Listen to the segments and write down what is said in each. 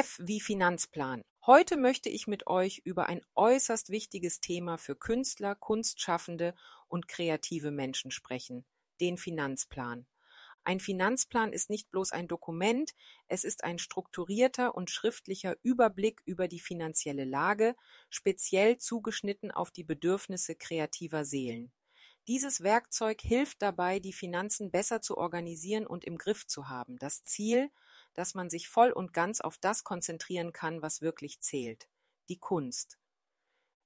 F wie Finanzplan. Heute möchte ich mit euch über ein äußerst wichtiges Thema für Künstler, Kunstschaffende und kreative Menschen sprechen, den Finanzplan. Ein Finanzplan ist nicht bloß ein Dokument, es ist ein strukturierter und schriftlicher Überblick über die finanzielle Lage, speziell zugeschnitten auf die Bedürfnisse kreativer Seelen. Dieses Werkzeug hilft dabei, die Finanzen besser zu organisieren und im Griff zu haben. Das Ziel, dass man sich voll und ganz auf das konzentrieren kann, was wirklich zählt, die Kunst.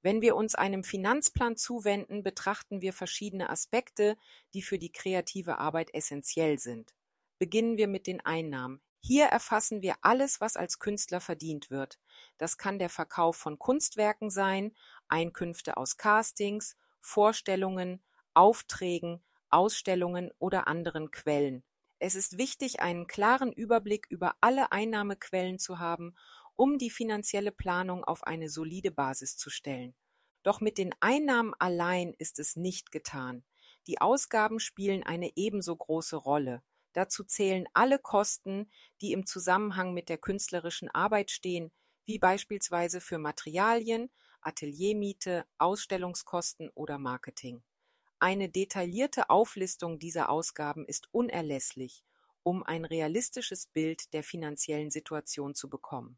Wenn wir uns einem Finanzplan zuwenden, betrachten wir verschiedene Aspekte, die für die kreative Arbeit essentiell sind. Beginnen wir mit den Einnahmen. Hier erfassen wir alles, was als Künstler verdient wird. Das kann der Verkauf von Kunstwerken sein, Einkünfte aus Castings, Vorstellungen, Aufträgen, Ausstellungen oder anderen Quellen. Es ist wichtig, einen klaren Überblick über alle Einnahmequellen zu haben, um die finanzielle Planung auf eine solide Basis zu stellen. Doch mit den Einnahmen allein ist es nicht getan. Die Ausgaben spielen eine ebenso große Rolle. Dazu zählen alle Kosten, die im Zusammenhang mit der künstlerischen Arbeit stehen, wie beispielsweise für Materialien, Ateliermiete, Ausstellungskosten oder Marketing. Eine detaillierte Auflistung dieser Ausgaben ist unerlässlich, um ein realistisches Bild der finanziellen Situation zu bekommen.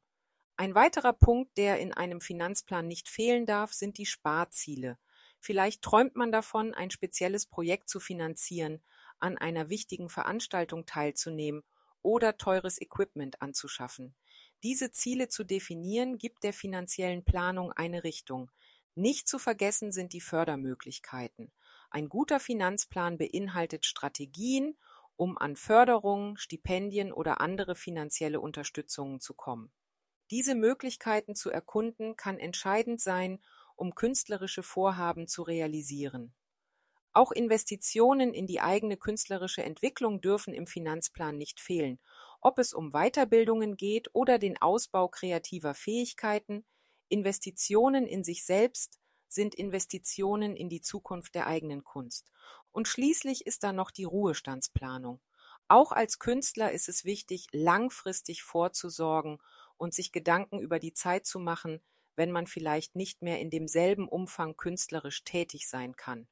Ein weiterer Punkt, der in einem Finanzplan nicht fehlen darf, sind die Sparziele. Vielleicht träumt man davon, ein spezielles Projekt zu finanzieren, an einer wichtigen Veranstaltung teilzunehmen oder teures Equipment anzuschaffen. Diese Ziele zu definieren, gibt der finanziellen Planung eine Richtung. Nicht zu vergessen sind die Fördermöglichkeiten. Ein guter Finanzplan beinhaltet Strategien, um an Förderungen, Stipendien oder andere finanzielle Unterstützungen zu kommen. Diese Möglichkeiten zu erkunden kann entscheidend sein, um künstlerische Vorhaben zu realisieren. Auch Investitionen in die eigene künstlerische Entwicklung dürfen im Finanzplan nicht fehlen, ob es um Weiterbildungen geht oder den Ausbau kreativer Fähigkeiten, Investitionen in sich selbst, sind Investitionen in die Zukunft der eigenen Kunst. Und schließlich ist da noch die Ruhestandsplanung. Auch als Künstler ist es wichtig, langfristig vorzusorgen und sich Gedanken über die Zeit zu machen, wenn man vielleicht nicht mehr in demselben Umfang künstlerisch tätig sein kann.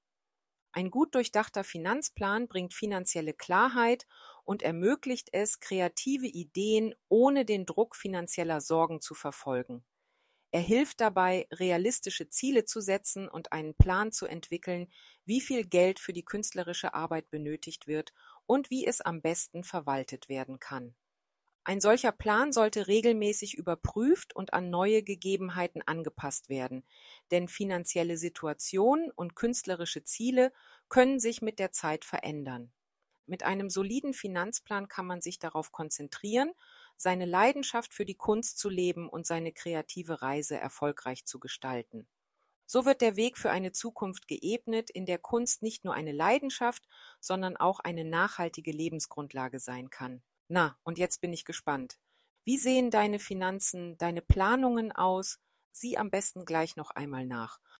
Ein gut durchdachter Finanzplan bringt finanzielle Klarheit und ermöglicht es, kreative Ideen ohne den Druck finanzieller Sorgen zu verfolgen. Er hilft dabei, realistische Ziele zu setzen und einen Plan zu entwickeln, wie viel Geld für die künstlerische Arbeit benötigt wird und wie es am besten verwaltet werden kann. Ein solcher Plan sollte regelmäßig überprüft und an neue Gegebenheiten angepasst werden, denn finanzielle Situationen und künstlerische Ziele können sich mit der Zeit verändern. Mit einem soliden Finanzplan kann man sich darauf konzentrieren, seine Leidenschaft für die Kunst zu leben und seine kreative Reise erfolgreich zu gestalten. So wird der Weg für eine Zukunft geebnet, in der Kunst nicht nur eine Leidenschaft, sondern auch eine nachhaltige Lebensgrundlage sein kann. Na, und jetzt bin ich gespannt. Wie sehen deine Finanzen, deine Planungen aus? Sieh am besten gleich noch einmal nach.